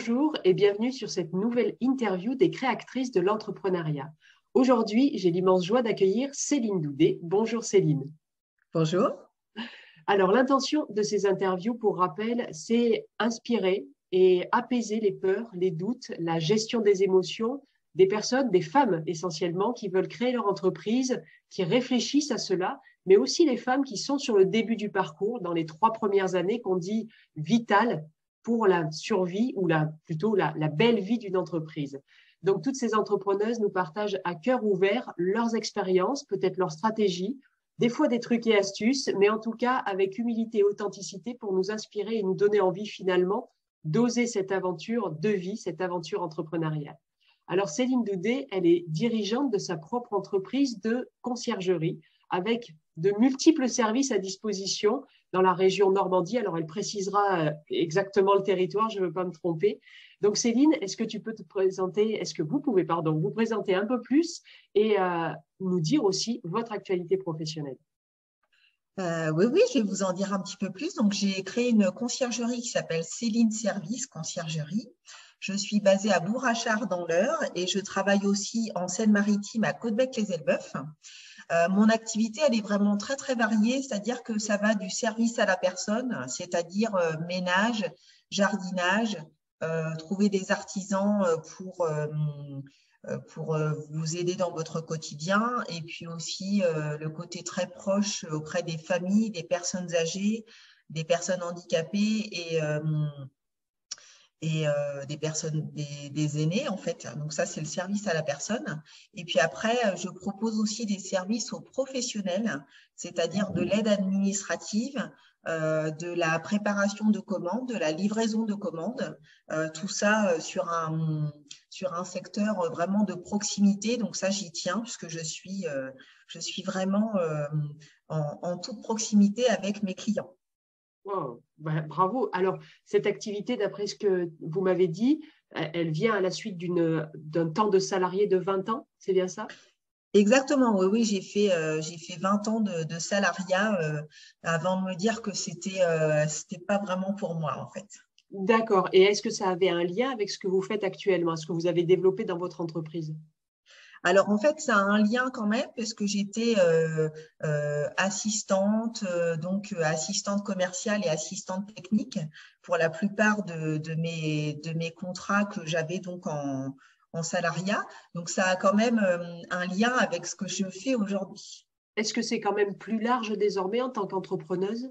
Bonjour et bienvenue sur cette nouvelle interview des créatrices de l'entrepreneuriat. Aujourd'hui, j'ai l'immense joie d'accueillir Céline Doudet. Bonjour Céline. Bonjour. Alors, l'intention de ces interviews, pour rappel, c'est inspirer et apaiser les peurs, les doutes, la gestion des émotions des personnes, des femmes essentiellement, qui veulent créer leur entreprise, qui réfléchissent à cela, mais aussi les femmes qui sont sur le début du parcours, dans les trois premières années qu'on dit vitales pour la survie ou la, plutôt la, belle vie d'une entreprise. Donc, toutes ces entrepreneuses nous partagent à cœur ouvert leurs expériences, peut-être leurs stratégies, des fois des trucs et astuces, mais en tout cas avec humilité et authenticité pour nous inspirer et nous donner envie finalement d'oser cette aventure de vie, cette aventure entrepreneuriale. Alors, Céline Doudet, elle est dirigeante de sa propre entreprise de conciergerie avec de multiples services à disposition dans la région Normandie. Alors, elle précisera euh, exactement le territoire, je ne veux pas me tromper. Donc, Céline, est-ce que tu peux te présenter, est-ce que vous pouvez, pardon, vous présenter un peu plus et euh, nous dire aussi votre actualité professionnelle? Euh, oui, oui, je vais vous en dire un petit peu plus. Donc, j'ai créé une conciergerie qui s'appelle Céline Service Conciergerie. Je suis basée à Bourrachard dans l'Eure et je travaille aussi en Seine-Maritime à Côtebec-les-Elbeuf. Euh, mon activité, elle est vraiment très, très variée, c'est-à-dire que ça va du service à la personne, c'est-à-dire euh, ménage, jardinage, euh, trouver des artisans pour, pour vous aider dans votre quotidien, et puis aussi le côté très proche auprès des familles, des personnes âgées, des personnes handicapées et et euh, des personnes, des, aînés en fait. Donc ça, c'est le service à la personne. Et puis après, je propose aussi des services aux professionnels, c'est-à-dire de l'aide administrative, euh, de la préparation de commandes, de la livraison de commandes, euh, tout ça sur un sur un secteur vraiment de proximité. Donc ça, j'y tiens puisque je suis je suis vraiment en toute proximité avec mes clients. Bah, bravo. Alors, cette activité, d'après ce que vous m'avez dit, elle vient à la suite d'un temps de salarié de 20 ans, c'est bien ça? Exactement, oui, oui, j'ai fait, euh, j'ai fait 20 ans de, salariat euh, avant de me dire que c'était euh, c'était pas vraiment pour moi, en fait. D'accord. Et est-ce que ça avait un lien avec ce que vous faites actuellement, ce que vous avez développé dans votre entreprise? Alors en fait, ça a un lien quand même parce que j'étais euh, euh, assistante, euh, donc assistante commerciale et assistante technique pour la plupart de, mes, contrats que j'avais donc en salariat. Donc ça a quand même un lien avec ce que je fais aujourd'hui. Est-ce que c'est quand même plus large désormais en tant qu'entrepreneuse?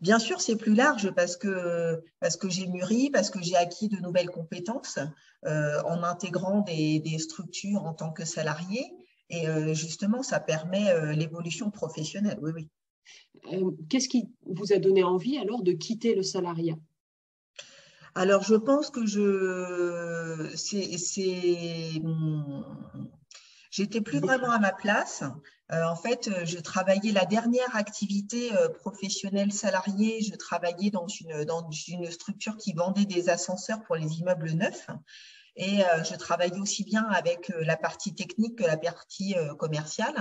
Bien sûr, c'est plus large parce que, parce que j'ai mûri, parce que j'ai acquis de nouvelles compétences euh, en intégrant des, structures en tant que salarié. Et euh, justement, ça permet euh, l'évolution professionnelle. Oui, oui. Qu'est-ce qui vous a donné envie alors de quitter le salariat? Alors, je pense que je, c'est, j'étais plus vraiment à ma place. Euh, en fait, euh, je travaillais la dernière activité euh, professionnelle salariée. Je travaillais dans une, dans une structure qui vendait des ascenseurs pour les immeubles neufs. Et je travaillais aussi bien avec la partie technique que la partie commerciale.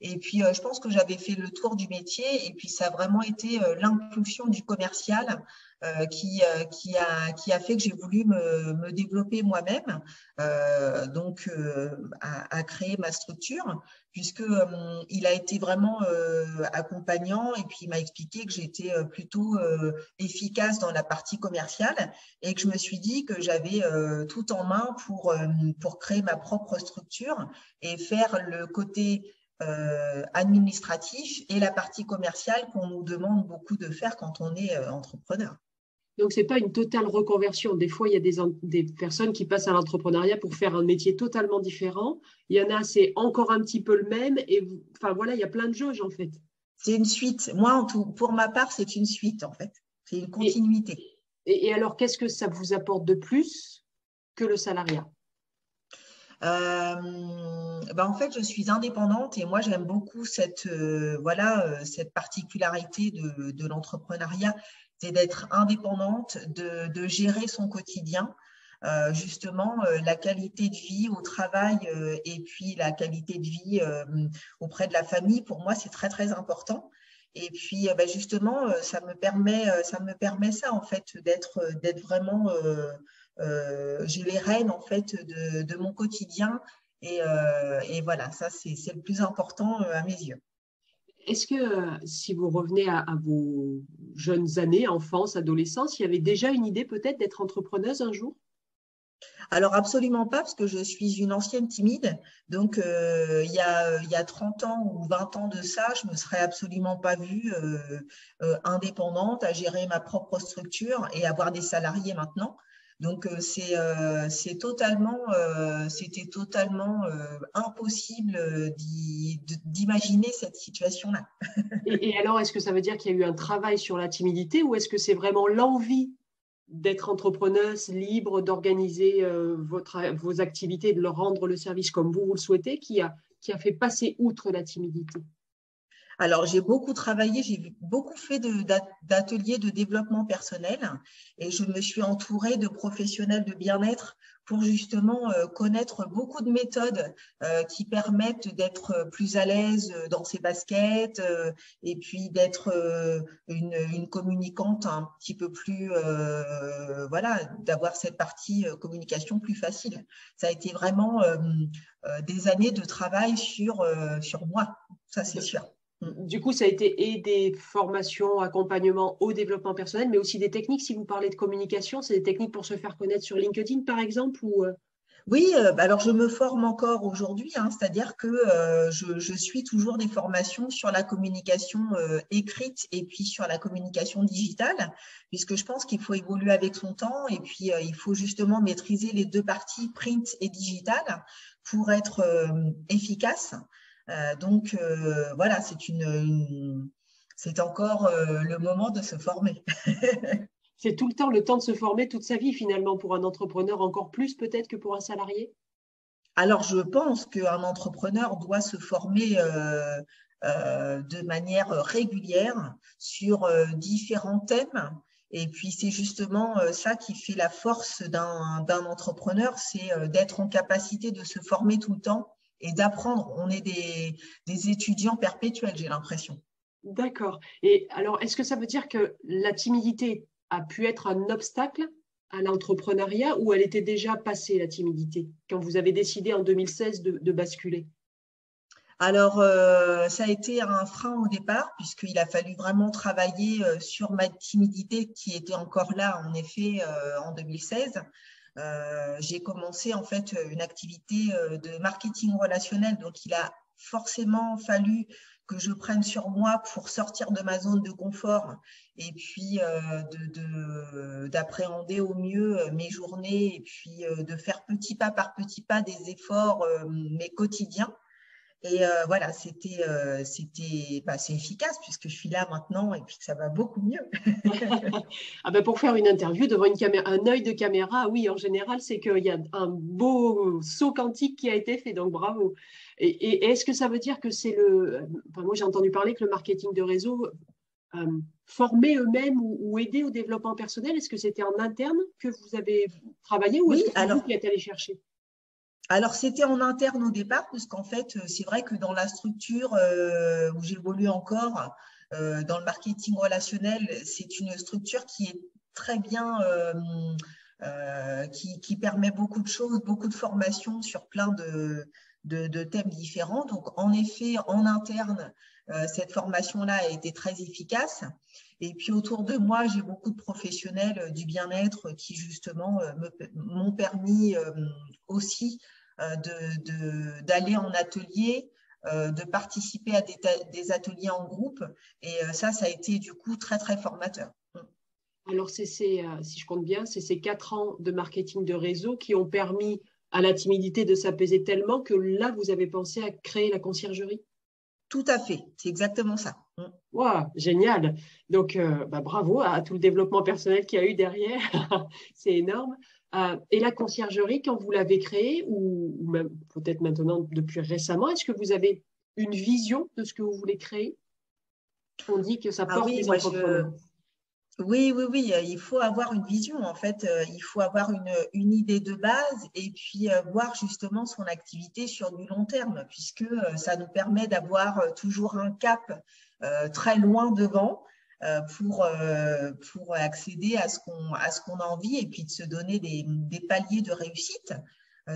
Et puis, je pense que j'avais fait le tour du métier et puis ça a vraiment été l'impulsion du commercial euh, qui, euh, qui, a, qui a fait que j'ai voulu me, me développer moi-même, euh, donc à, à, créer ma structure, puisque il a été vraiment accompagnant et puis il m'a expliqué que j'étais plutôt efficace dans la partie commerciale et que je me suis dit que j'avais tout en main pour, pour créer ma propre structure et faire le côté euh, administratif et la partie commerciale qu'on nous demande beaucoup de faire quand on est entrepreneur. Donc, ce n'est pas une totale reconversion. Des fois, il y a des, des personnes qui passent à l'entrepreneuriat pour faire un métier totalement différent. Il y en a, c'est encore un petit peu le même. Et enfin, voilà, il y a plein de jauges, en fait. C'est une suite. Moi, en tout, pour ma part, c'est une suite, en fait. C'est une continuité. Et, alors, qu'est-ce que ça vous apporte de plus que le salariat? euh, ben en fait, je suis indépendante et moi, j'aime beaucoup cette, euh, voilà, euh, cette particularité de, de l'entrepreneuriat c'est d'être indépendante, de, gérer son quotidien. Euh, justement euh, la qualité de vie au travail euh, et puis la qualité de vie auprès de la famille, pour moi, c'est très, très important. Et puis, bah, justement, ça me permet, ça me permet ça en fait d'être, d'être vraiment, j'ai les rênes en fait de, de mon quotidien. Et, et voilà, ça c'est le plus important à mes yeux. Est-ce que si vous revenez à, vos jeunes années, enfance, adolescence, il y avait déjà une idée peut-être d'être entrepreneuse un jour? Alors absolument pas, parce que je suis une ancienne timide. Donc euh, il, y a, il y a 30 ans ou 20 ans de ça, je ne me serais absolument pas vue euh, euh, indépendante à gérer ma propre structure et avoir des salariés maintenant. Donc c'est totalement, c'était totalement impossible d'imaginer cette situation-là. et, alors, est-ce que ça veut dire qu'il y a eu un travail sur la timidité ou est-ce que c'est vraiment l'envie d'être entrepreneuse libre, d'organiser euh, vos activités, de leur rendre le service comme vous, vous le souhaitez, qui a fait passer outre la timidité? Alors, j'ai beaucoup travaillé, j'ai beaucoup fait d'ateliers de, développement personnel et je me suis entourée de professionnels de bien-être pour justement euh, connaître beaucoup de méthodes euh, qui permettent d'être plus à l'aise dans ses baskets euh, et puis d'être une, communicante un petit peu plus, voilà, d'avoir cette partie communication plus facile. Ça a été vraiment des années de travail sur, sur moi, ça c'est sûr. Du coup, ça a été et des formations, accompagnement au développement personnel, mais aussi des techniques. Si vous parlez de communication, c'est des techniques pour se faire connaître sur LinkedIn, par exemple. Euh? Oui, euh, bah alors je me forme encore aujourd'hui, hein, c'est-à-dire que euh, je, suis toujours des formations sur la communication écrite et puis sur la communication digitale, puisque je pense qu'il faut évoluer avec son temps et puis il faut justement maîtriser les deux parties, print et digital, pour être efficace. Euh, donc euh, voilà, c'est une, c'est encore euh, le moment de se former. c'est tout le temps le temps de se former toute sa vie finalement pour un entrepreneur encore plus peut-être que pour un salarié? Alors je pense qu'un entrepreneur doit se former de manière régulière sur différents thèmes. Et puis c'est justement ça qui fait la force d'un entrepreneur, c'est d'être en capacité de se former tout le temps et d'apprendre. On est des, étudiants perpétuels, j'ai l'impression. D'accord. Et alors, est-ce que ça veut dire que la timidité a pu être un obstacle à l'entrepreneuriat ou elle était déjà passée, la timidité, quand vous avez décidé en 2016 de, basculer? Alors, euh, ça a été un frein au départ, puisqu'il a fallu vraiment travailler euh, sur ma timidité qui était encore là, en effet, euh, en 2016. Euh, j'ai commencé en fait une activité euh, de marketing relationnel, donc il a forcément fallu que je prenne sur moi pour sortir de ma zone de confort et puis euh, d'appréhender au mieux mes journées et puis de faire petit pas par petit pas des efforts, mais quotidiens. Et euh, voilà, c'était euh, c'était bah, c'est efficace puisque je suis là maintenant et puis que ça va beaucoup mieux. ah ben pour faire une interview devant une caméra, un œil de caméra, oui, en général, c'est qu'il y a un beau saut quantique qui a été fait, donc bravo. Et, est-ce que ça veut dire que c'est le. Enfin, moi, j'ai entendu parler que le marketing de réseau euh, formait eux-mêmes ou, aidait au développement personnel? Est-ce que c'était en interne que vous avez travaillé ou est-ce que c'est vous qui êtes allé chercher? Alors, c'était en interne au départ, parce qu'en fait, euh, c'est vrai que dans la structure euh, où j'évolue encore, euh, dans le marketing relationnel, c'est une structure qui est très bien, qui, permet beaucoup de choses, beaucoup de formations sur plein de, thèmes différents. Donc, en effet, en interne, cette formation-là a été très efficace. Et puis autour de moi, j'ai beaucoup de professionnels du bien-être qui justement m'ont permis aussi euh, d'aller en atelier, euh, de participer à des, ateliers en groupe. Et euh, ça, ça a été du coup très, très formateur. Mm. Alors, c'est si je compte bien, c'est ces quatre ans de marketing de réseau qui ont permis à la timidité de s'apaiser tellement que là, vous avez pensé à créer la conciergerie? Tout à fait, c'est exactement ça. Mm. génial. Donc, bah, bravo à tout le développement personnel qu'il y a eu derrière. c'est énorme. Euh, et la conciergerie, quand vous l'avez créée, ou, même peut-être maintenant depuis récemment, est-ce que vous avez une vision de ce que vous voulez créer? On dit que ça ah porte les entrepreneurs. Oui, oui, oui, il faut avoir une vision, en fait, il faut avoir une, une idée de base et puis voir justement son activité sur du long terme, puisque ça nous permet d'avoir toujours un cap très loin devant pour, pour accéder à ce qu'on qu'on a envie et puis de se donner des, des paliers de réussite.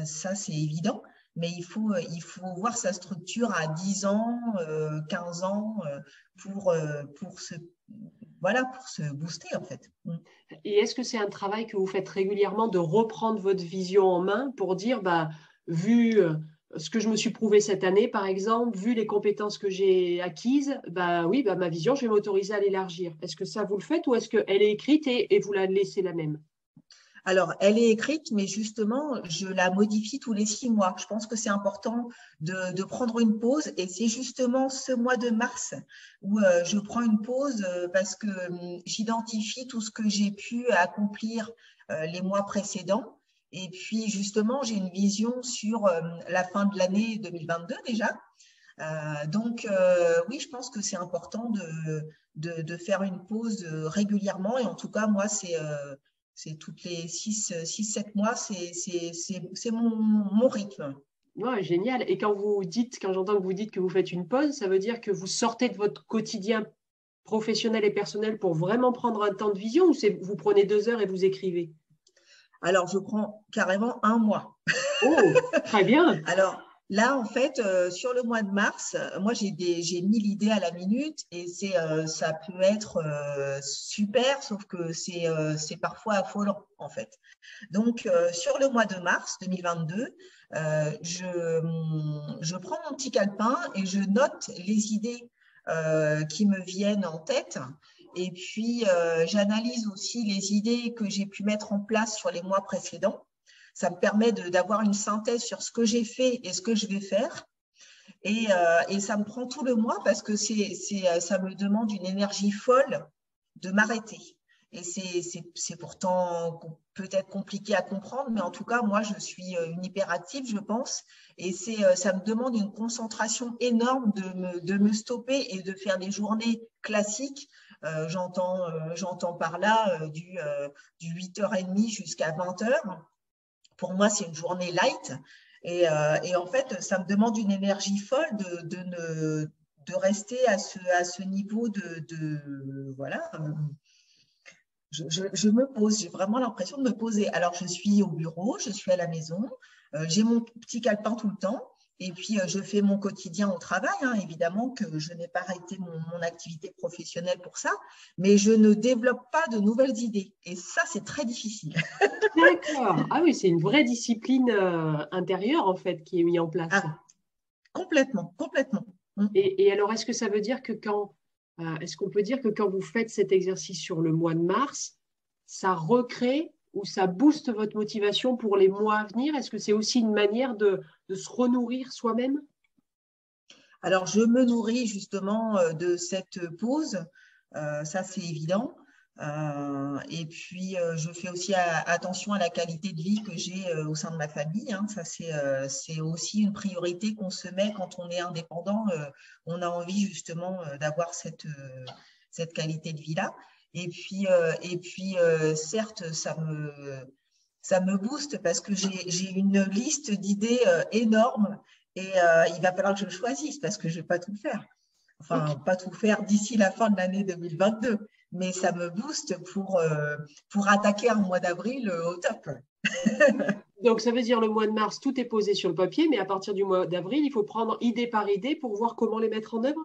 Ça, c'est évident mais il faut, il faut voir sa structure à 10 ans, 15 ans pour, pour se voilà, pour se booster en fait. Mm. Et est-ce que c'est un travail que vous faites régulièrement de reprendre votre vision en main pour dire, bah, vu euh, ce que je me suis prouvé cette année, par exemple, vu les compétences que j'ai acquises, bah oui, bah, ma vision, je vais m'autoriser à l'élargir. Est-ce que ça vous le faites ou est-ce qu'elle est écrite et, vous la laissez la même? Alors, elle est écrite, mais justement, je la modifie tous les six mois. Je pense que c'est important de, prendre une pause. Et c'est justement ce mois de mars où euh, je prends une pause euh, parce que hum, j'identifie tout ce que j'ai pu accomplir euh, les mois précédents. Et puis, justement, j'ai une vision sur la fin de l'année 2022 déjà. donc, oui, je pense que c'est important de, de, faire une pause régulièrement. Et en tout cas, moi, c'est c'est toutes les 6-7 mois, c'est mon, mon, rythme. Ouais, génial. Et quand vous dites, quand j'entends que vous dites que vous faites une pause, ça veut dire que vous sortez de votre quotidien professionnel et personnel pour vraiment prendre un temps de vision ou vous prenez deux heures et vous écrivez? Alors, je prends carrément un mois. Oh, très bien. Alors, Là, en fait, euh, sur le mois de mars, moi, j'ai mis l'idée à la minute et c'est euh, ça peut être euh, super, sauf que c'est parfois affolant, en fait. Donc, sur le mois de mars 2022, je, je prends mon petit calepin et je note les idées qui me viennent en tête. Et puis, j'analyse aussi les idées que j'ai pu mettre en place sur les mois précédents ça me permet d'avoir une synthèse sur ce que j'ai fait et ce que je vais faire. Et, euh, ça me prend tout le mois parce que euh, ça me demande une énergie folle de m'arrêter. Et c'est pourtant peut-être compliqué à comprendre, mais en tout cas, moi, je suis euh, une hyperactive, je pense. Et ça me demande une concentration énorme de me, de me stopper et de faire des journées classiques. Euh, J'entends j'entends par là du, du 8h30 jusqu'à 20h pour moi, c'est une journée light. Euh, et, en fait, ça me demande une énergie folle de, de, rester à ce, à ce niveau de, de voilà. Je, me pose, j'ai vraiment l'impression de me poser. Alors, je suis au bureau, je suis à la maison, euh, j'ai mon petit calepin tout le temps. Et puis, euh, je fais mon quotidien au travail. Hein. évidemment que je n'ai pas arrêté mon, activité professionnelle pour ça, mais je ne développe pas de nouvelles idées. Et ça, c'est très difficile. D'accord. Ah oui, c'est une vraie discipline euh, intérieure, en fait, qui est mise en place. Ah, complètement, complètement. Mmh. Et, alors, est-ce que ça veut dire que quand, euh, est-ce qu'on peut dire que quand vous faites cet exercice sur le mois de mars, ça recrée ou ça booste votre motivation pour les mois à venir? Est-ce que c'est aussi une manière de, se renourrir soi-même? Alors, je me nourris justement euh, de cette pause, euh, ça c'est évident. Euh, et puis, je fais aussi attention à la qualité de vie que j'ai au sein de ma famille. Hein. Ça, c'est aussi une priorité qu'on se met quand on est indépendant. on a envie justement d'avoir cette qualité de vie-là. Et puis, euh, et puis euh, certes, ça me, ça me booste parce que j'ai une liste d'idées euh, énorme et il va falloir que je choisisse parce que je ne vais pas tout faire. Enfin, pas tout faire d'ici la fin de l'année 2022, mais ça me booste pour, pour attaquer un mois d'avril au top. Donc, ça veut dire le mois de mars, tout est posé sur le papier, mais à partir du mois d'avril, il faut prendre idée par idée pour voir comment les mettre en œuvre?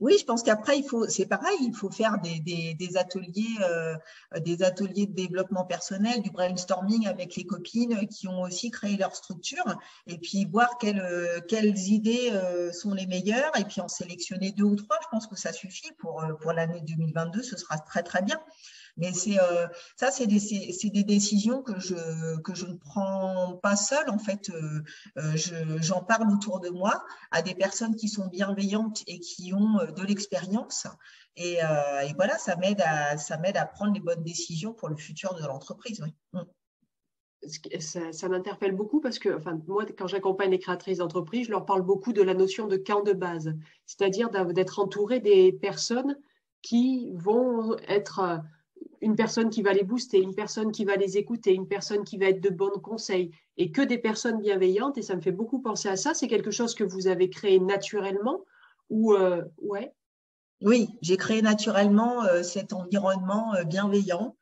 Oui, je pense qu'après, il faut, c'est pareil, il faut faire des, ateliers, euh, des ateliers de développement personnel, du brainstorming avec les copines qui ont aussi créé leur structure, et puis voir quelles, euh, quelles idées euh, sont les meilleures, et puis en sélectionner deux ou trois. Je pense que ça suffit pour, pour l'année 2022, ce sera très très bien. Mais c'est euh, ça, c'est des, des, décisions que je, que je ne prends pas seule. En fait, euh, euh, j'en parle autour de moi à des personnes qui sont bienveillantes et qui ont de l'expérience. Et, et, voilà, ça m'aide à, ça à prendre les bonnes décisions pour le futur de l'entreprise. Mm. Ça, ça m'interpelle beaucoup parce que, enfin, moi, quand j'accompagne les créatrices d'entreprise, je leur parle beaucoup de la notion de camp de base, c'est-à-dire d'être entouré des personnes qui vont être une personne qui va les booster, une personne qui va les écouter, une personne qui va être de bons conseils et que des personnes bienveillantes. Et ça me fait beaucoup penser à ça. C'est quelque chose que vous avez créé naturellement ou ouais? Oui, j'ai créé naturellement cet environnement bienveillant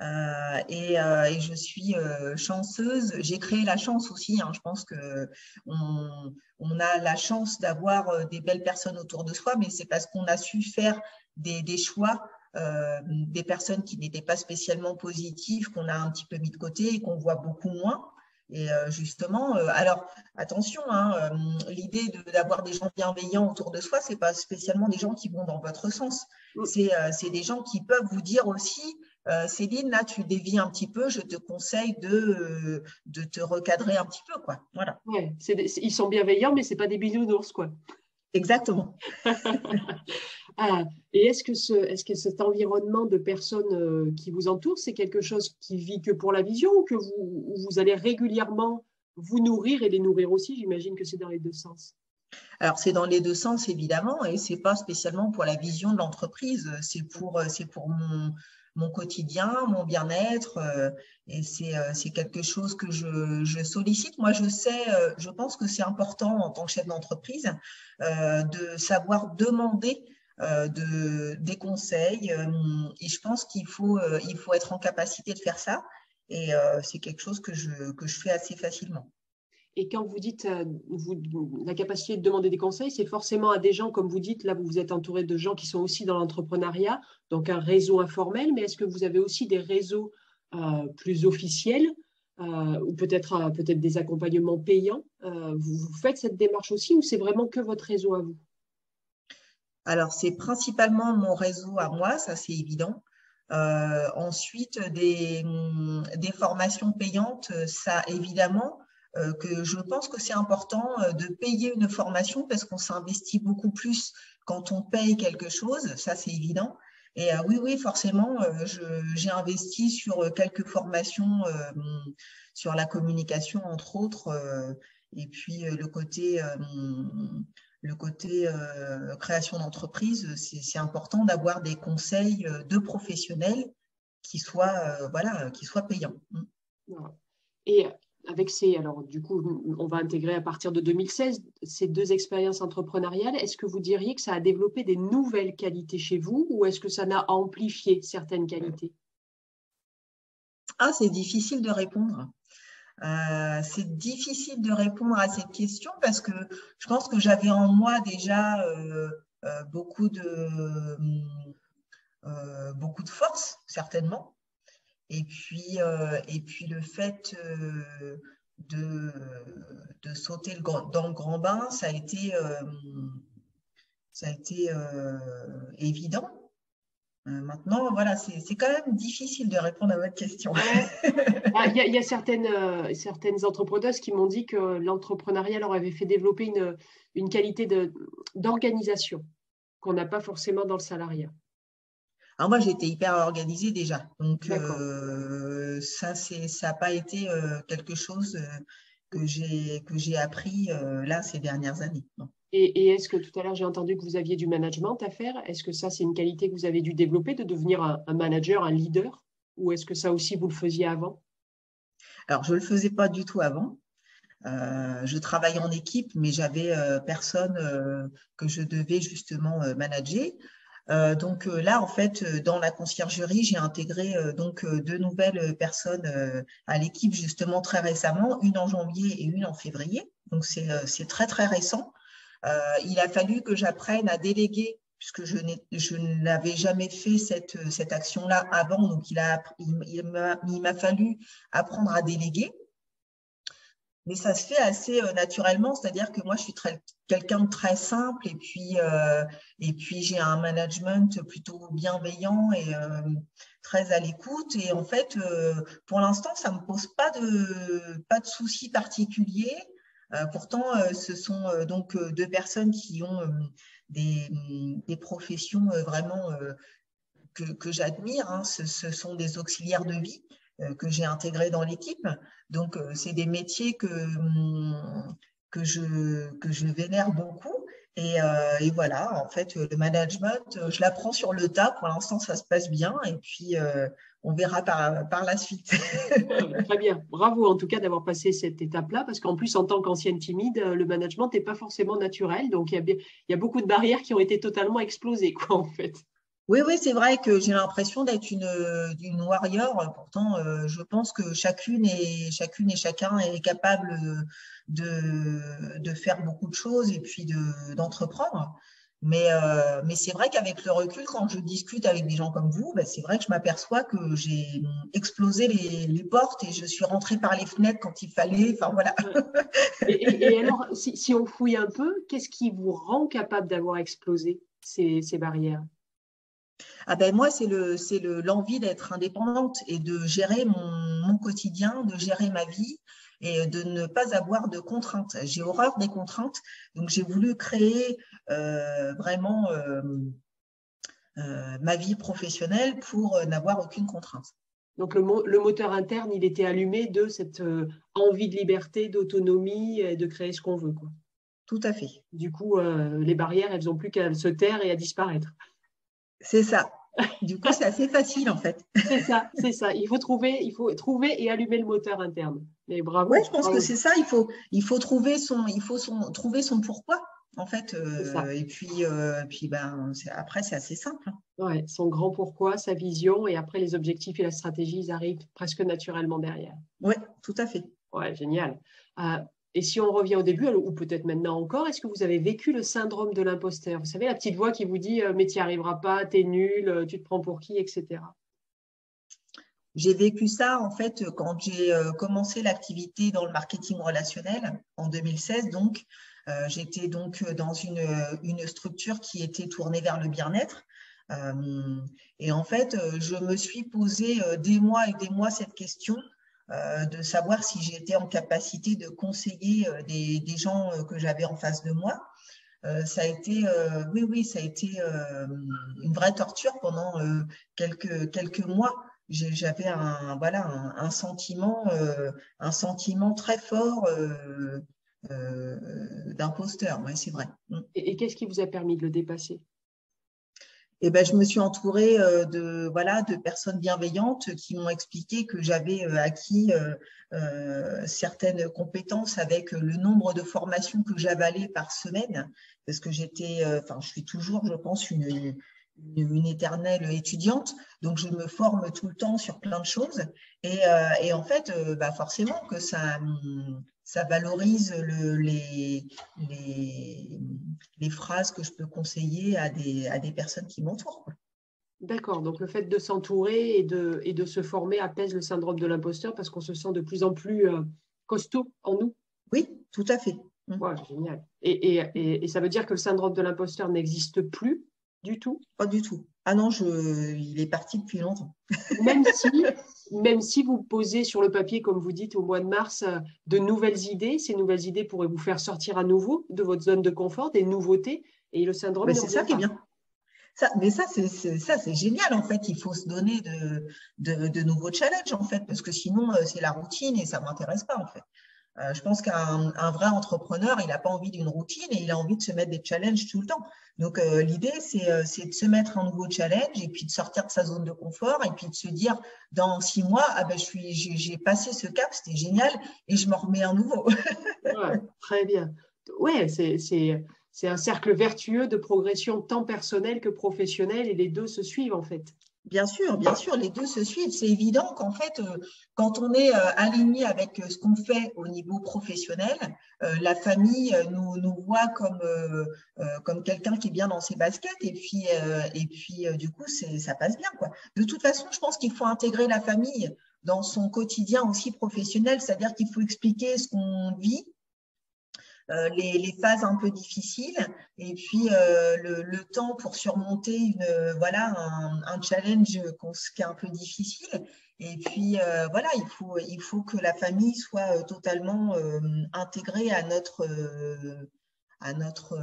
euh, et, euh, et, je suis euh, chanceuse. J'ai créé la chance aussi. Hein. Je pense que on, a la chance d'avoir des belles personnes autour de soi, mais c'est parce qu'on a su faire des choix, des personnes qui n'étaient pas spécialement positives, qu'on a un petit peu mis de côté et qu'on voit beaucoup moins. Et justement, alors attention, hein, l'idée d'avoir des gens bienveillants autour de soi, c'est pas spécialement des gens qui vont dans votre sens. C'est des gens qui peuvent vous dire aussi euh, Céline, là, tu dévies un petit peu, je te conseille de, euh, de te recadrer un petit peu. Quoi. Voilà. ils sont bienveillants, mais ce n'est pas des bisounours. Quoi. Exactement. ah, et est-ce que, cet environnement de personnes euh, qui vous entourent, c'est quelque chose qui vit que pour la vision ou que vous, allez régulièrement vous nourrir et les nourrir aussi? J'imagine que c'est dans les deux sens. Alors, c'est dans les deux sens, évidemment, et c'est pas spécialement pour la vision de l'entreprise, c'est pour, pour mon, quotidien, mon bien-être. Euh, et euh, c'est quelque chose que je, sollicite. Moi, je sais, euh, je pense que c'est important en tant que chef d'entreprise de savoir demander de, des conseils. et je pense qu'il faut, il faut être en capacité de faire ça. Et c'est quelque chose que je, que je fais assez facilement. Et quand vous dites euh, la capacité de demander des conseils, c'est forcément à des gens, comme vous dites, là, vous vous êtes entouré de gens qui sont aussi dans l'entrepreneuriat, donc un réseau informel, mais est-ce que vous avez aussi des réseaux euh, plus officiels euh, ou peut-être peut des accompagnements payants vous, faites cette démarche aussi ou c'est vraiment que votre réseau à vous? Alors, c'est principalement mon réseau à moi, ça c'est évident. ensuite, des, des, formations payantes, ça évidemment, euh, que je pense que c'est important euh, de payer une formation parce qu'on s'investit beaucoup plus quand on paye quelque chose, ça c'est évident. Et euh, oui, oui, forcément, j'ai investi sur quelques formations sur la communication, entre autres, et puis le côté, le côté création d'entreprise, c'est important d'avoir des conseils de professionnels qui soient, voilà, qui soient payants. Et avec ces, alors du coup, on va intégrer à partir de 2016 ces deux expériences entrepreneuriales. Est-ce que vous diriez que ça a développé des nouvelles qualités chez vous ou est-ce que ça n'a amplifié certaines qualités? Ah, c'est difficile de répondre. Euh, c'est difficile de répondre à cette question parce que je pense que j'avais en moi déjà euh, euh, beaucoup, de, beaucoup de force, certainement. Et puis, et puis le fait de, de, sauter le dans le grand bain, ça a été, ça a été évident. Maintenant, voilà, c'est quand même difficile de répondre à votre question. Ah, il y, a, certaines, certaines entrepreneuses qui m'ont dit que l'entrepreneuriat leur avait fait développer une, une qualité d'organisation qu'on n'a pas forcément dans le salariat. Alors moi, j'étais hyper organisée déjà. Donc, euh, ça, ça n'a pas été euh, quelque chose euh, que j'ai appris là ces dernières années. Et, est-ce que tout à l'heure, j'ai entendu que vous aviez du management à faire? Est-ce que ça, c'est une qualité que vous avez dû développer, de devenir un, manager, un leader? Ou est-ce que ça aussi, vous le faisiez avant? Alors, je ne le faisais pas du tout avant. je travaillais en équipe, mais j'avais personne que je devais justement manager. Euh, donc euh, là, en fait, euh, dans la conciergerie, j'ai intégré donc deux nouvelles personnes à l'équipe justement très récemment, une en janvier et une en février. Donc c'est très très récent. Il a fallu que j'apprenne à déléguer puisque je, je n'avais jamais fait cette, cette action-là avant. Donc il a il, il m'a fallu apprendre à déléguer mais ça se fait assez euh, naturellement, c'est-à-dire que moi, je suis quelqu'un de très simple et puis, euh, puis j'ai un management plutôt bienveillant et euh, très à l'écoute. Et en fait, pour l'instant, ça ne me pose pas de, pas de soucis particuliers. Pourtant, ce sont donc deux personnes qui ont des, professions vraiment que, j'admire. Hein. Ce, sont des auxiliaires de vie. Euh, que j'ai intégré dans l'équipe. Donc, euh, c'est des métiers que, hum, que, je, que je vénère beaucoup. Et, et, voilà, en fait, le management, je l'apprends sur le tas. Pour l'instant, ça se passe bien. Et puis, on verra par, par la suite. Très bien. Bravo en tout cas d'avoir passé cette étape-là, parce qu'en plus, en tant qu'ancienne timide, le management n'est pas forcément naturel. Donc, il y, a, il y, a, beaucoup de barrières qui ont été totalement explosées, quoi, en fait. Oui, oui, c'est vrai que j'ai l'impression d'être une, une warrior. Pourtant, euh, je pense que chacune et, chacune et chacun est capable de, de faire beaucoup de choses et puis d'entreprendre. Mais, euh, mais c'est vrai qu'avec le recul, quand je discute avec des gens comme vous, ben c'est vrai que je m'aperçois que j'ai explosé les, les, portes et je suis rentrée par les fenêtres quand il fallait. Enfin voilà. Et, et, alors, si, si, on fouille un peu, qu'est-ce qui vous rend capable d'avoir explosé ces, ces barrières? Ah ben moi, c'est le, c'est le, l'envie d'être indépendante et de gérer mon, mon, quotidien, de gérer ma vie et de ne pas avoir de contraintes. J'ai horreur des contraintes, donc j'ai voulu créer euh, vraiment euh, euh, ma vie professionnelle pour n'avoir aucune contrainte. Donc le, le, moteur interne, il était allumé de cette envie de liberté, d'autonomie et de créer ce qu'on veut. Quoi. Tout à fait. Du coup, les barrières, elles n'ont plus qu'à se taire et à disparaître. C'est ça. Du coup, c'est assez facile en fait. c'est ça, c'est ça. Il faut trouver, il faut trouver et allumer le moteur interne. Mais bravo. Oui, je pense que c'est ça. Il faut, il faut trouver son, il faut son, trouver son pourquoi en fait. Euh, et puis, euh, puis ben, après, c'est assez simple. Ouais, son grand pourquoi, sa vision, et après les objectifs et la stratégie, ils arrivent presque naturellement derrière. Oui, tout à fait. Ouais, génial. Euh, et si on revient au début, ou peut-être maintenant encore, est-ce que vous avez vécu le syndrome de l'imposteur? Vous savez, la petite voix qui vous dit euh, Mais tu n'y arriveras pas, tu es nul, euh, tu te prends pour qui, etc. J'ai vécu ça en fait quand j'ai euh, commencé l'activité dans le marketing relationnel en 2016. Donc, j'étais donc dans une, structure qui était tournée vers le bien-être. et en fait, je me suis posé des mois et des mois cette question de savoir si j'étais en capacité de conseiller euh, des, gens euh, que j'avais en face de moi. ça a été, oui, oui, ça a été une vraie torture pendant quelques quelques mois. J'avais un voilà un, sentiment, un sentiment très fort d'imposteur. Oui, c'est vrai. Mm. Et qu'est-ce qui vous a permis de le dépasser? Et ben, je me suis entourée euh, de, voilà, de personnes bienveillantes qui m'ont expliqué que j'avais euh, acquis euh, certaines compétences avec le nombre de formations que j'avalais par semaine, parce que j'étais, enfin, je suis toujours, je pense, une, une, éternelle étudiante, donc je me forme tout le temps sur plein de choses. Et, et en fait, bah forcément que ça, ça valorise le, les, les, les, phrases que je peux conseiller à des, à des personnes qui m'entourent. D'accord, donc le fait de s'entourer et de, et de se former apaise le syndrome de l'imposteur parce qu'on se sent de plus en plus euh, costaud en nous. Oui, tout à fait. Mmh. Génial. Et, et, et, ça veut dire que le syndrome de l'imposteur n'existe plus du tout? Pas du tout. Ah non, je, il est parti depuis longtemps. Même si, même si vous posez sur le papier, comme vous dites au mois de mars, euh, de nouvelles idées, ces nouvelles idées pourraient vous faire sortir à nouveau de votre zone de confort, des nouveautés, et le syndrome. C'est ça qui est bien. Ça, mais ça, c'est ça, c'est génial en fait. Il faut se donner de, de, de, nouveaux challenges en fait, parce que sinon euh, c'est la routine et ça m'intéresse pas en fait. Euh, je pense qu'un vrai entrepreneur, il n'a pas envie d'une routine et il a envie de se mettre des challenges tout le temps. Donc, euh, l'idée, euh, c'est de se mettre un nouveau challenge et puis de sortir de sa zone de confort et puis de se dire, dans six mois, ah ben, j'ai passé ce cap, c'était génial et je m'en remets un nouveau. très bien. Oui, c'est un cercle vertueux de progression tant personnelle que professionnelle et les deux se suivent en fait. Bien sûr, bien sûr, les deux se suivent. C'est évident qu'en fait, euh, quand on est euh, aligné avec euh, ce qu'on fait au niveau professionnel, la famille nous, nous voit comme, comme quelqu'un qui est bien dans ses baskets et puis, et puis du coup, ça passe bien. Quoi. De toute façon, je pense qu'il faut intégrer la famille dans son quotidien aussi professionnel, c'est-à-dire qu'il faut expliquer ce qu'on vit, les, les, phases un peu difficiles et puis euh, le, le, temps pour surmonter une, voilà, un, un challenge qui est un peu difficile. Et puis euh, voilà, il faut, il faut que la famille soit totalement intégrée à notre, à notre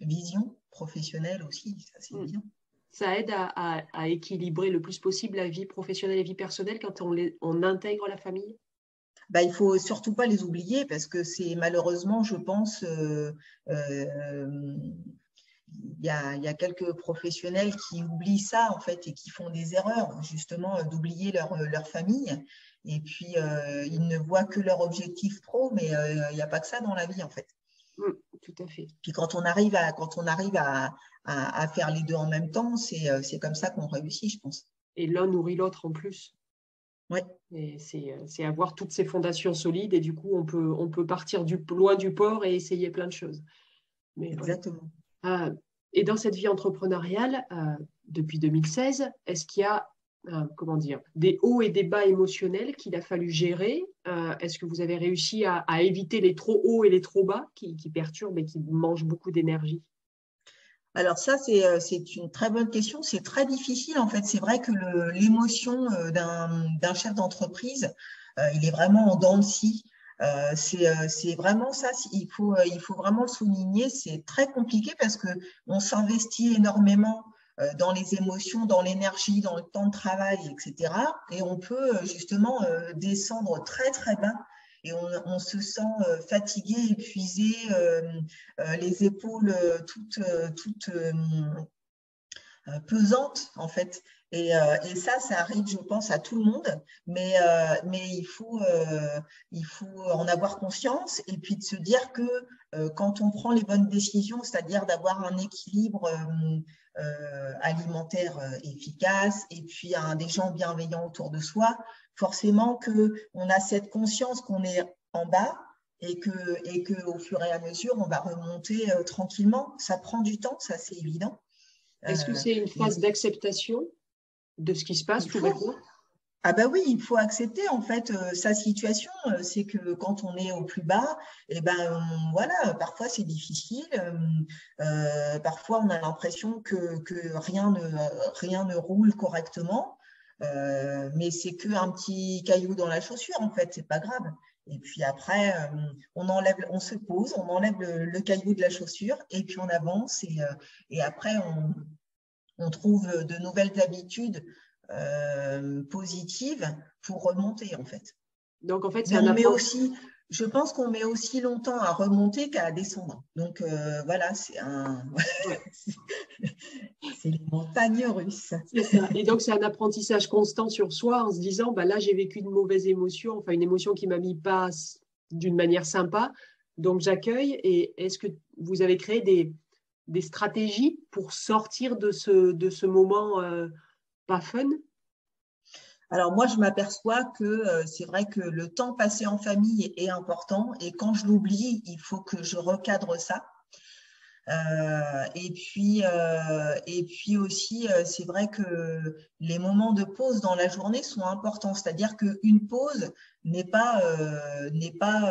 vision professionnelle aussi. Ça, c'est mmh. bien ça aide à, à, à, équilibrer le plus possible la vie professionnelle et la vie personnelle quand on, les, on intègre la famille? Bah, il faut surtout pas les oublier parce que c'est malheureusement, je pense, euh, euh, il y, a, quelques professionnels qui oublient ça en fait et qui font des erreurs justement d'oublier leur, leur, famille et puis ils ne voient que leur objectif pro mais il n'y a pas que ça dans la vie en fait. Mmh, tout à fait. Puis quand on arrive à, quand on arrive à, à faire les deux en même temps, c'est comme ça qu'on réussit, je pense. Et l'un nourrit l'autre en plus. Oui. C'est avoir toutes ces fondations solides et du coup, on peut, on peut partir du, loin du port et essayer plein de choses. Mais, Exactement. Euh, et dans cette vie entrepreneuriale, euh, depuis 2016, est-ce qu'il y a euh, comment dire, des hauts et des bas émotionnels qu'il a fallu gérer? Est-ce que vous avez réussi à, éviter les trop hauts et les trop bas qui, qui perturbent et qui mangent beaucoup d'énergie? Alors ça, euh, c'est une très bonne question. C'est très difficile en fait. C'est vrai que l'émotion euh, d'un chef d'entreprise, euh, il est vraiment en dents de scie. c'est vraiment ça, il faut, il faut vraiment le souligner. C'est très compliqué parce qu'on s'investit énormément dans les émotions, dans l'énergie, dans le temps de travail, etc. Et on peut justement descendre très très bas et on, se sent euh, fatigué, épuisé, euh, euh, les épaules toutes, toutes pesantes en fait. Et, ça, ça arrive, je pense, à tout le monde, mais, mais il, faut, il faut en avoir conscience et puis de se dire que quand on prend les bonnes décisions, c'est-à-dire d'avoir un équilibre alimentaire efficace et puis des gens bienveillants autour de soi, forcément qu'on a cette conscience qu'on est en bas et que, et que au fur et à mesure, on va remonter euh, tranquillement. Ça prend du temps, ça c'est évident. Est-ce que euh, c'est une phase d'acceptation de ce qui se passe tout ah bah oui, il faut accepter en fait euh, sa situation. c'est que quand on est au plus bas, et eh ben voilà, parfois c'est difficile. parfois on a l'impression que, rien ne rien ne roule correctement. Euh, mais c'est qu'un petit caillou dans la chaussure, en fait, c'est pas grave. Et puis après, euh, on enlève, on se pose, on enlève le, caillou de la chaussure et puis on avance et, euh, après on, trouve de nouvelles habitudes positives pour remonter en fait. Donc en fait, c'est un aussi je pense qu'on met aussi longtemps à remonter qu'à descendre. Donc euh, voilà, c'est un, c'est les montagnes russes. Et donc c'est un apprentissage constant sur soi en se disant, bah là j'ai vécu une mauvaise émotion, enfin une émotion qui m'a mis pas d'une manière sympa, donc j'accueille. Et est-ce que vous avez créé des, des stratégies pour sortir de ce, de ce moment euh, pas fun alors moi, je m'aperçois que euh, c'est vrai que le temps passé en famille est important et quand je l'oublie, il faut que je recadre ça. Euh, et puis, euh, et puis aussi, c'est vrai que les moments de pause dans la journée sont importants. C'est-à-dire qu'une pause n'est pas, n'est pas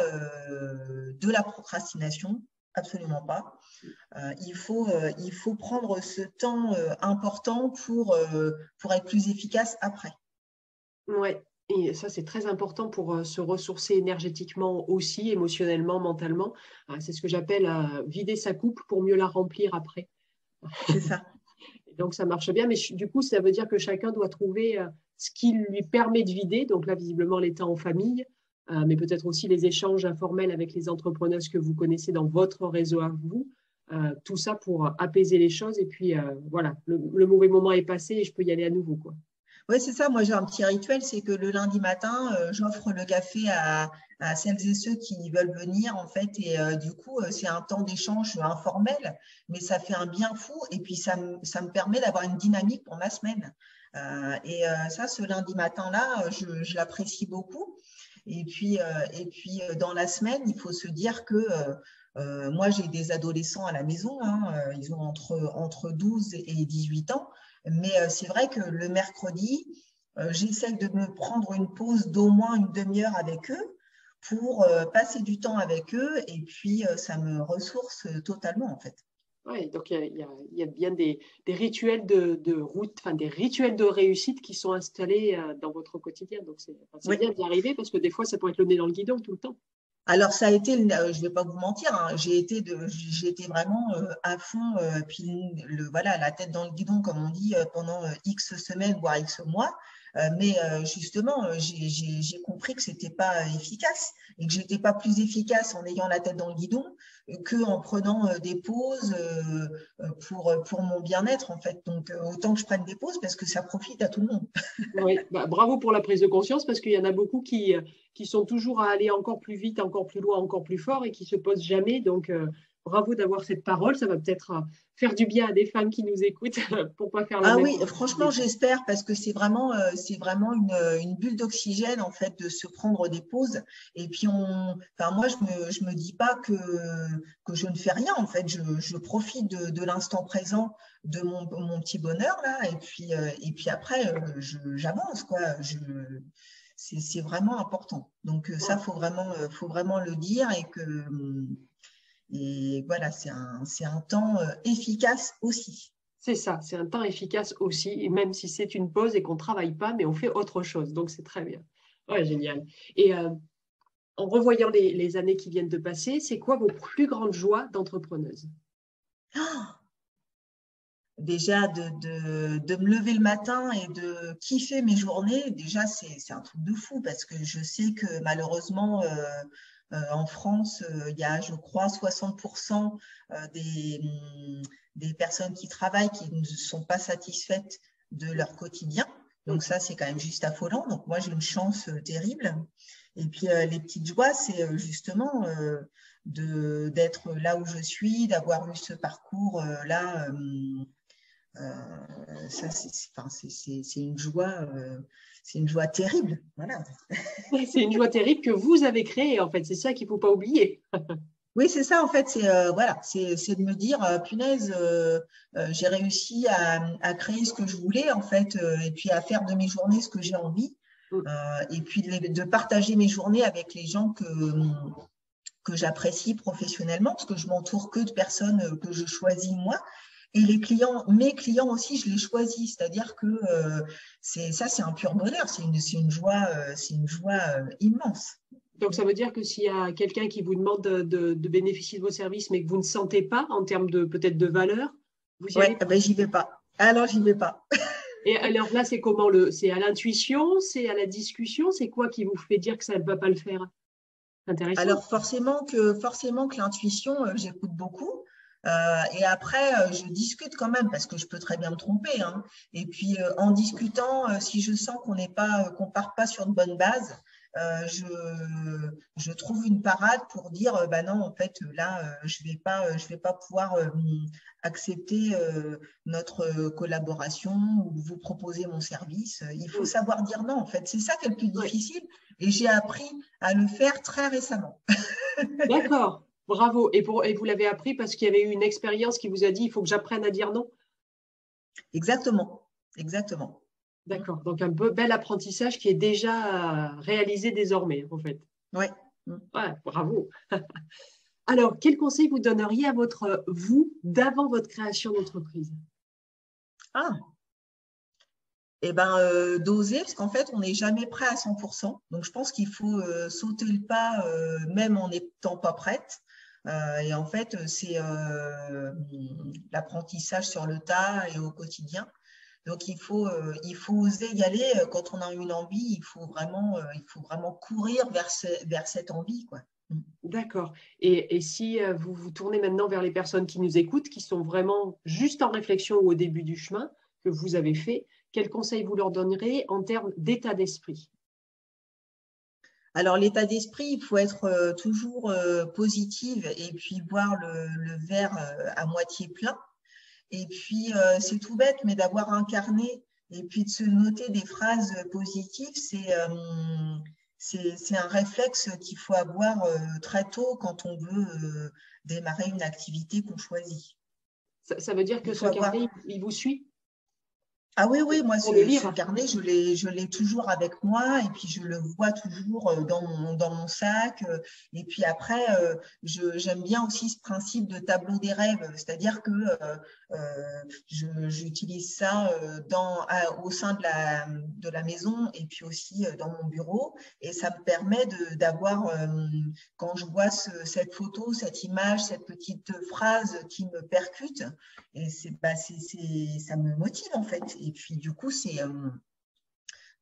de la procrastination, absolument pas. il, faut, il faut prendre ce temps important pour, pour être plus efficace après. Oui, et ça, c'est très important pour euh, se ressourcer énergétiquement aussi, émotionnellement, mentalement. C'est ce que j'appelle euh, vider sa coupe pour mieux la remplir après. C'est ça. donc, ça marche bien. Mais du coup, ça veut dire que chacun doit trouver euh, ce qui lui permet de vider. Donc là, visiblement, l'état en famille, mais peut-être aussi les échanges informels avec les entrepreneurs que vous connaissez dans votre réseau à vous. tout ça pour apaiser les choses. Et puis, voilà, le, mauvais moment est passé et je peux y aller à nouveau. Quoi. Oui, c'est ça. Moi, j'ai un petit rituel, c'est que le lundi matin, euh, j'offre le café à, celles et ceux qui veulent venir, en fait. Et euh, du coup, euh, c'est un temps d'échange informel, mais ça fait un bien fou. Et puis, ça, me permet d'avoir une dynamique pour ma semaine. et ça, ce lundi matin-là, je, l'apprécie beaucoup. Et puis, et puis, dans la semaine, il faut se dire que moi, j'ai des adolescents à la maison. Hein, ils ont entre, entre 12 et 18 ans. Mais euh, c'est vrai que le mercredi, euh, j'essaie de me prendre une pause d'au moins une demi-heure avec eux pour euh, passer du temps avec eux et puis ça me ressource totalement en fait. Oui, donc il y, a, bien des, rituels de, route, enfin des rituels de réussite qui sont installés dans votre quotidien. Donc c'est bien d'y arriver parce que des fois ça peut être le nez dans le guidon tout le temps. Alors, ça a été, euh, je ne vais pas vous mentir, hein, j'ai été, été vraiment euh, à fond, euh, puis le, voilà, la tête dans le guidon, comme on dit, pendant X semaines, voire X mois. mais justement, j'ai compris que c'était pas efficace et que j'étais pas plus efficace en ayant la tête dans le guidon que en prenant des pauses pour, pour mon bien-être, en fait. Donc, autant que je prenne des pauses parce que ça profite à tout le monde. bah, bravo pour la prise de conscience parce qu'il y en a beaucoup qui, qui sont toujours à aller encore plus vite, encore plus loin, encore plus fort et qui se posent jamais. Donc, bravo d'avoir cette parole. Ça va peut-être euh, faire du bien à des femmes qui nous écoutent pour pas faire la Ah oui, franchement, j'espère parce que c'est vraiment, euh, c'est vraiment une, bulle d'oxygène en fait de se prendre des pauses. Et puis on, enfin moi je me, je me dis pas que que je ne fais rien en fait. Je, profite de, l'instant présent, de mon, mon, petit bonheur là. Et puis euh, et puis après j'avance quoi. Je c'est vraiment important. Donc ça, faut vraiment, faut vraiment le dire et que et voilà, c'est un, un, temps euh, efficace aussi. C'est ça, c'est un temps efficace aussi, même si c'est une pause et qu'on ne travaille pas, mais on fait autre chose. Donc, c'est très bien. Ouais, génial. Et euh, en revoyant les, années qui viennent de passer, c'est quoi vos plus grandes joies d'entrepreneuse? Ah Déjà, de, de, me lever le matin et de kiffer mes journées, déjà, c'est un truc de fou parce que je sais que malheureusement, euh, en France, euh, il y a, je crois, 60% euh, des, mm, des personnes qui travaillent qui ne sont pas satisfaites de leur quotidien. Donc ça, c'est quand même juste affolant. Donc moi, j'ai une chance terrible. Et puis les petites joies, c'est justement de d'être là où je suis, d'avoir eu ce parcours là. ça, c'est une joie c'est une joie terrible. Voilà. c'est une joie terrible que vous avez créée, en fait. C'est ça qu'il ne faut pas oublier. oui, c'est ça, en fait. C'est euh, voilà, c'est de me dire, euh, punaise, euh, j'ai réussi à, créer ce que je voulais, en fait, et puis à faire de mes journées ce que j'ai envie. Mm. et puis de, partager mes journées avec les gens que, que j'apprécie professionnellement, parce que je m'entoure que de personnes que je choisis moi. Et les clients, mes clients aussi, je les choisis. C'est-à-dire que euh, c'est ça, c'est un pur bonheur. C'est une, une, joie, euh, c'est une joie euh, immense. Donc, ça veut dire que s'il y a quelqu'un qui vous demande de, bénéficier de vos services, mais que vous ne sentez pas en termes de peut-être de valeur, vous y ouais, ben, j'y vais pas. Alors, j'y vais pas. Et alors là, c'est comment le C'est à l'intuition C'est à la discussion C'est quoi qui vous fait dire que ça ne va pas le faire? Intéressant. Alors forcément que forcément que l'intuition, j'écoute beaucoup. Euh, et après, euh, je discute quand même parce que je peux très bien me tromper. Hein. Et puis, euh, en discutant, si je sens qu'on n'est pas, qu'on part pas sur de bonnes bases, je, je, trouve une parade pour dire, bah non, en fait, là, je vais pas, je vais pas pouvoir accepter notre collaboration ou vous proposer mon service. Il faut savoir dire non, en fait. C'est ça qui est le plus difficile. Et j'ai appris à le faire très récemment. D'accord. Bravo. Et, pour, et vous l'avez appris parce qu'il y avait eu une expérience qui vous a dit il faut que j'apprenne à dire non Exactement. Exactement. D'accord. Donc un bel apprentissage qui est déjà réalisé désormais, en fait. Oui. Ouais, bravo. Alors, quel conseil vous donneriez à votre vous d'avant votre création d'entreprise? Ah, eh ben, euh, d'oser, parce qu'en fait, on n'est jamais prêt à 100%. Donc, je pense qu'il faut euh, sauter le pas, euh, même en n'étant pas prête. Euh, et en fait, c'est euh, l'apprentissage sur le tas et au quotidien. Donc il faut, euh, il faut oser y aller quand on a une envie. Il faut vraiment, il faut vraiment courir vers, vers cette envie, quoi. Mm. D'accord. Et, et, si vous vous tournez maintenant vers les personnes qui nous écoutent, qui sont vraiment juste en réflexion ou au début du chemin que vous avez fait, quels conseils vous leur donnerez en termes d'état d'esprit? Alors, l'état d'esprit, il faut être euh, toujours euh, positive et puis voir le, verre euh, à moitié plein. Et puis, c'est tout bête, mais d'avoir incarné et puis de se noter des phrases positives, c'est c'est un réflexe qu'il faut avoir très tôt quand on veut démarrer une activité qu'on choisit. Ça, veut dire que ce carnet, il vous suit? Ah oui, oui, moi, ce, ce carnet, je l'ai, je l'ai toujours avec moi et puis je le vois toujours euh, dans mon, dans mon sac. Euh, et puis après, euh, j'aime bien aussi ce principe de tableau des rêves, c'est-à-dire que j'utilise ça dans, au sein de la, de la maison et puis aussi dans mon bureau. Et ça me permet d'avoir, quand je vois cette photo, cette image, cette petite phrase qui me percute, et c'est, bah, c'est, ça me motive en fait. Et puis, du coup, c'est euh,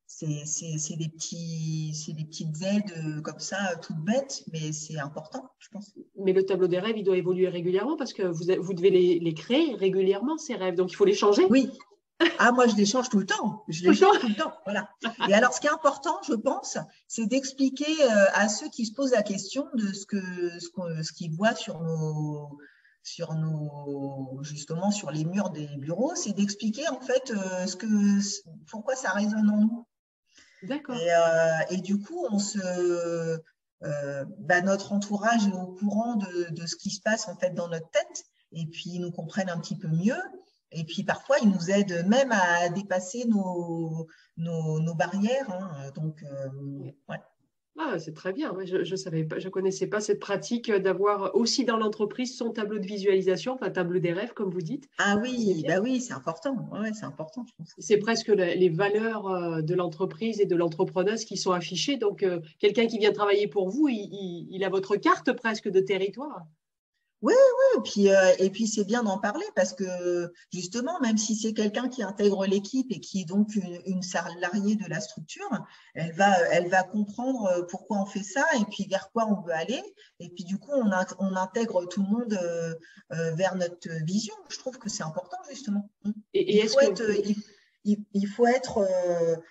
c'est des, petits, des petites aides comme ça, toutes bêtes, mais c'est important, je pense. Mais le tableau des rêves, il doit évoluer régulièrement parce que vous, vous devez les, les créer régulièrement, ces rêves. Donc, il faut les changer. Oui, ah, moi, je les change tout le temps. Je les change tout le temps. Voilà. Et alors, ce qui est important, je pense, c'est d'expliquer euh, à ceux qui se posent la question de ce que ce, ce qu'ils voient sur nos sur nos justement sur les murs des bureaux, c'est d'expliquer en fait euh, ce que pourquoi ça résonne en nous. D'accord. Et, euh, et, du coup, on se bah, notre entourage est au courant de, de, ce qui se passe en fait dans notre tête et puis ils nous comprennent un petit peu mieux. Et puis parfois, ils nous aident même à dépasser nos, nos, barrières. Hein. Donc, euh, ouais. Ah, c'est très bien. Je ne savais pas, je connaissais pas cette pratique d'avoir aussi dans l'entreprise son tableau de visualisation, enfin tableau des rêves, comme vous dites. Ah oui, bah oui, c'est important. Ouais, c'est important, je pense. C'est presque les valeurs euh, de l'entreprise et de l'entrepreneuse qui sont affichées. Donc, euh, quelqu'un qui vient travailler pour vous, il, il, a votre carte presque de territoire. Oui, oui, et puis, euh, et puis c'est bien d'en parler parce que justement, même si c'est quelqu'un qui intègre l'équipe et qui est donc une, salariée de la structure, elle va, elle va comprendre euh, pourquoi on fait ça et puis vers quoi on veut aller. Et puis du coup, on, on intègre tout le monde euh, vers notre vision. Je trouve que c'est important justement. Et, il, faut être, il, faut être,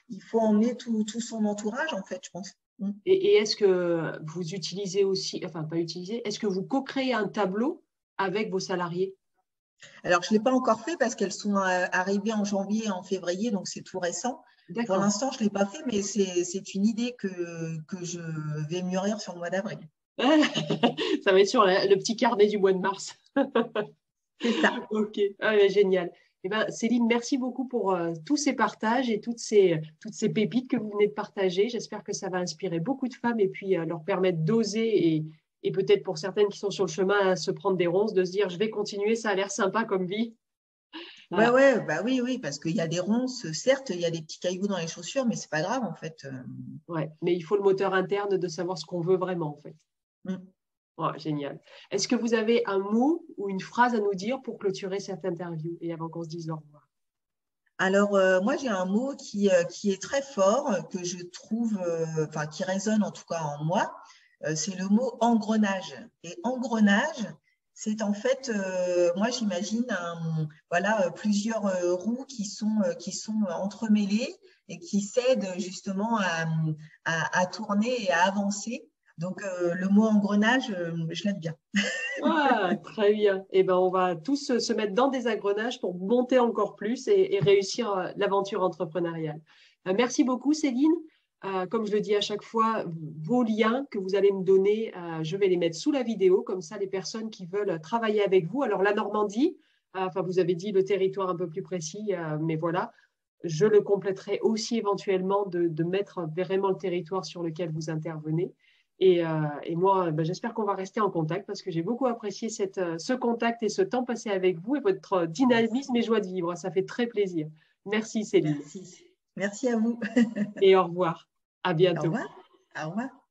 il faut emmener tout, tout son entourage en fait, je pense. Mm. Et, est-ce que vous utilisez aussi, enfin pas utilisez, est-ce que vous co-créez un tableau avec vos salariés? Alors, je ne l'ai pas encore fait parce qu'elles sont euh, arrivées en janvier et en février, donc c'est tout récent. Pour l'instant, je ne l'ai pas fait, mais c'est une idée que, que je vais mûrir sur le mois d'avril. ça va être sur le petit carnet du mois de mars. c'est ça. Ok, ah, génial. Eh ben, Céline, merci beaucoup pour euh, tous ces partages et toutes ces, toutes ces pépites que vous venez de partager. J'espère que ça va inspirer beaucoup de femmes et puis euh, leur permettre d'oser et, et peut-être pour certaines qui sont sur le chemin à se prendre des ronces, de se dire je vais continuer, ça a l'air sympa comme vie. Ouais, ouais, bah oui, oui, parce qu'il y a des ronces, certes, il y a des petits cailloux dans les chaussures, mais c'est pas grave en fait. Euh. Ouais, mais il faut le moteur interne de savoir ce qu'on veut vraiment en fait. Mmh. Oh, génial. Est-ce que vous avez un mot ou une phrase à nous dire pour clôturer cette interview et avant qu'on se dise au revoir? Alors, euh, moi, j'ai un mot qui, euh, est très fort, que je trouve, euh, enfin, qui résonne en tout cas en moi, c'est le mot engrenage. Et engrenage, c'est en fait, moi, j'imagine voilà, plusieurs roues qui sont, entremêlées et qui s'aident justement à, tourner et à avancer. Donc, euh, le mot engrenage, euh, je l'aime bien. ah, très bien. Eh ben, on va tous se mettre dans des engrenages pour monter encore plus et, réussir euh, l'aventure entrepreneuriale. merci beaucoup, Céline. comme je le dis à chaque fois, vos liens que vous allez me donner, je vais les mettre sous la vidéo. Comme ça, les personnes qui veulent travailler avec vous. Alors, la Normandie, enfin, vous avez dit le territoire un peu plus précis, mais voilà. Je le compléterai aussi éventuellement de, de mettre vraiment le territoire sur lequel vous intervenez. Euh, et, moi, ben, j'espère qu'on va rester en contact parce que j'ai beaucoup apprécié cette, euh, ce contact et ce temps passé avec vous et votre dynamisme et joie de vivre. Ça fait très plaisir. Merci Céline. Merci, Merci à vous. et au revoir. À bientôt. Au revoir. Au revoir.